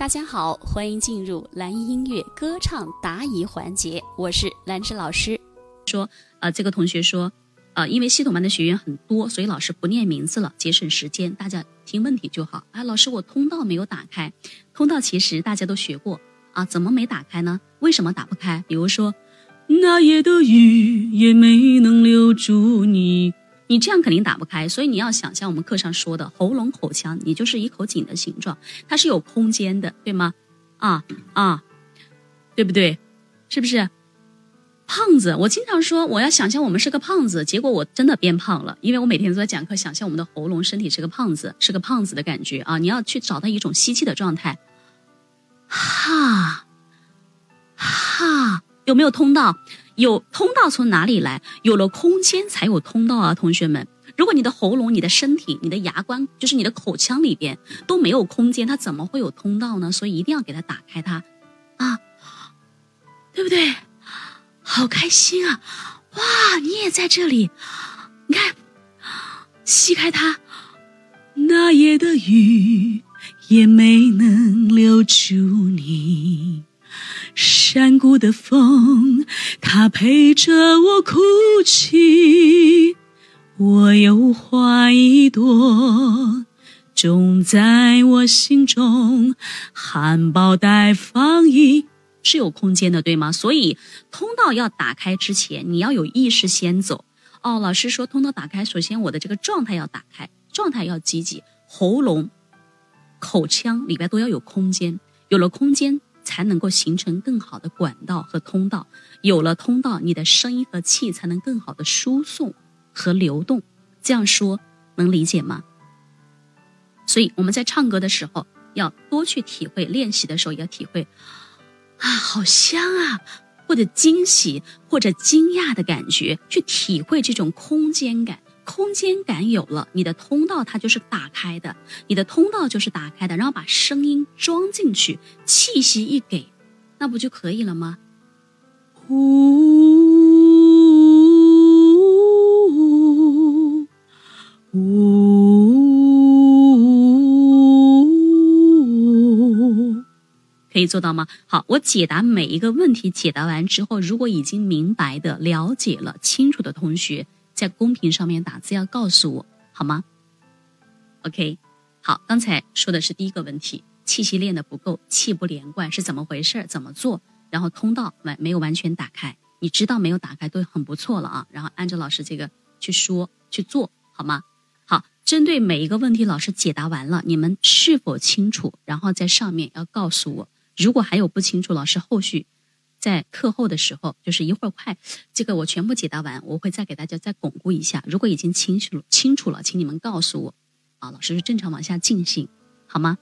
大家好，欢迎进入蓝音乐歌唱答疑环节，我是兰芝老师。说，呃，这个同学说，呃，因为系统班的学员很多，所以老师不念名字了，节省时间，大家听问题就好。啊，老师，我通道没有打开，通道其实大家都学过啊，怎么没打开呢？为什么打不开？比如说，那夜的雨也没能留住你。你这样肯定打不开，所以你要想象我们课上说的喉咙口腔，你就是一口井的形状，它是有空间的，对吗？啊啊，对不对？是不是？胖子，我经常说我要想象我们是个胖子，结果我真的变胖了，因为我每天都在讲课，想象我们的喉咙身体是个胖子，是个胖子的感觉啊！你要去找到一种吸气的状态，哈，哈，有没有通道？有通道从哪里来？有了空间才有通道啊，同学们！如果你的喉咙、你的身体、你的牙关，就是你的口腔里边都没有空间，它怎么会有通道呢？所以一定要给它打开它，啊，对不对？好开心啊！哇，你也在这里，你看，吸开它，那夜的雨也没能留住你。山谷的风，它陪着我哭泣。我有花一朵，种在我心中。含苞待放一是有空间的，对吗？所以通道要打开之前，你要有意识先走。哦，老师说通道打开，首先我的这个状态要打开，状态要积极，喉咙、口腔里边都要有空间，有了空间。才能够形成更好的管道和通道，有了通道，你的声音和气才能更好的输送和流动。这样说能理解吗？所以我们在唱歌的时候要多去体会，练习的时候也要体会啊，好香啊，或者惊喜或者惊讶的感觉，去体会这种空间感。空间感有了，你的通道它就是打开的，你的通道就是打开的，然后把声音装进去，气息一给，那不就可以了吗？呜呜，可以做到吗？好，我解答每一个问题，解答完之后，如果已经明白的、了解了、清楚的同学。在公屏上面打字要告诉我好吗？OK，好，刚才说的是第一个问题，气息练的不够，气不连贯是怎么回事？怎么做？然后通道完没有完全打开，你知道没有打开都很不错了啊。然后按照老师这个去说去做好吗？好，针对每一个问题，老师解答完了，你们是否清楚？然后在上面要告诉我，如果还有不清楚，老师后续。在课后的时候，就是一会儿快，这个我全部解答完，我会再给大家再巩固一下。如果已经清楚，清楚了，请你们告诉我，啊，老师是正常往下进行，好吗？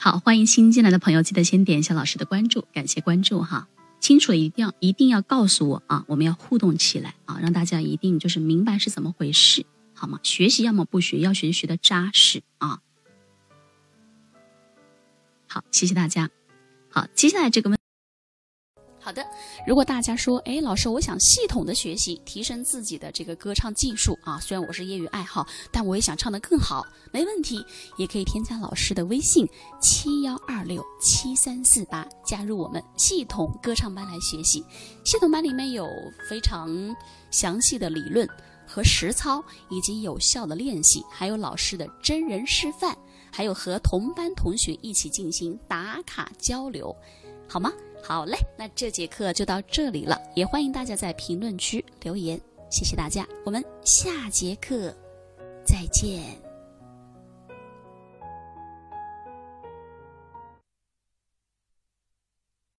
好，欢迎新进来的朋友，记得先点一下老师的关注，感谢关注哈。清楚了一定要一定要告诉我啊，我们要互动起来啊，让大家一定就是明白是怎么回事，好吗？学习要么不学，要学学的扎实啊。好，谢谢大家。好，接下来这个问，好的，如果大家说，哎，老师，我想系统的学习，提升自己的这个歌唱技术啊，虽然我是业余爱好，但我也想唱得更好，没问题，也可以添加老师的微信七幺二六七三四八，加入我们系统歌唱班来学习。系统班里面有非常详细的理论和实操，以及有效的练习，还有老师的真人示范。还有和同班同学一起进行打卡交流，好吗？好嘞，那这节课就到这里了，也欢迎大家在评论区留言，谢谢大家，我们下节课再见。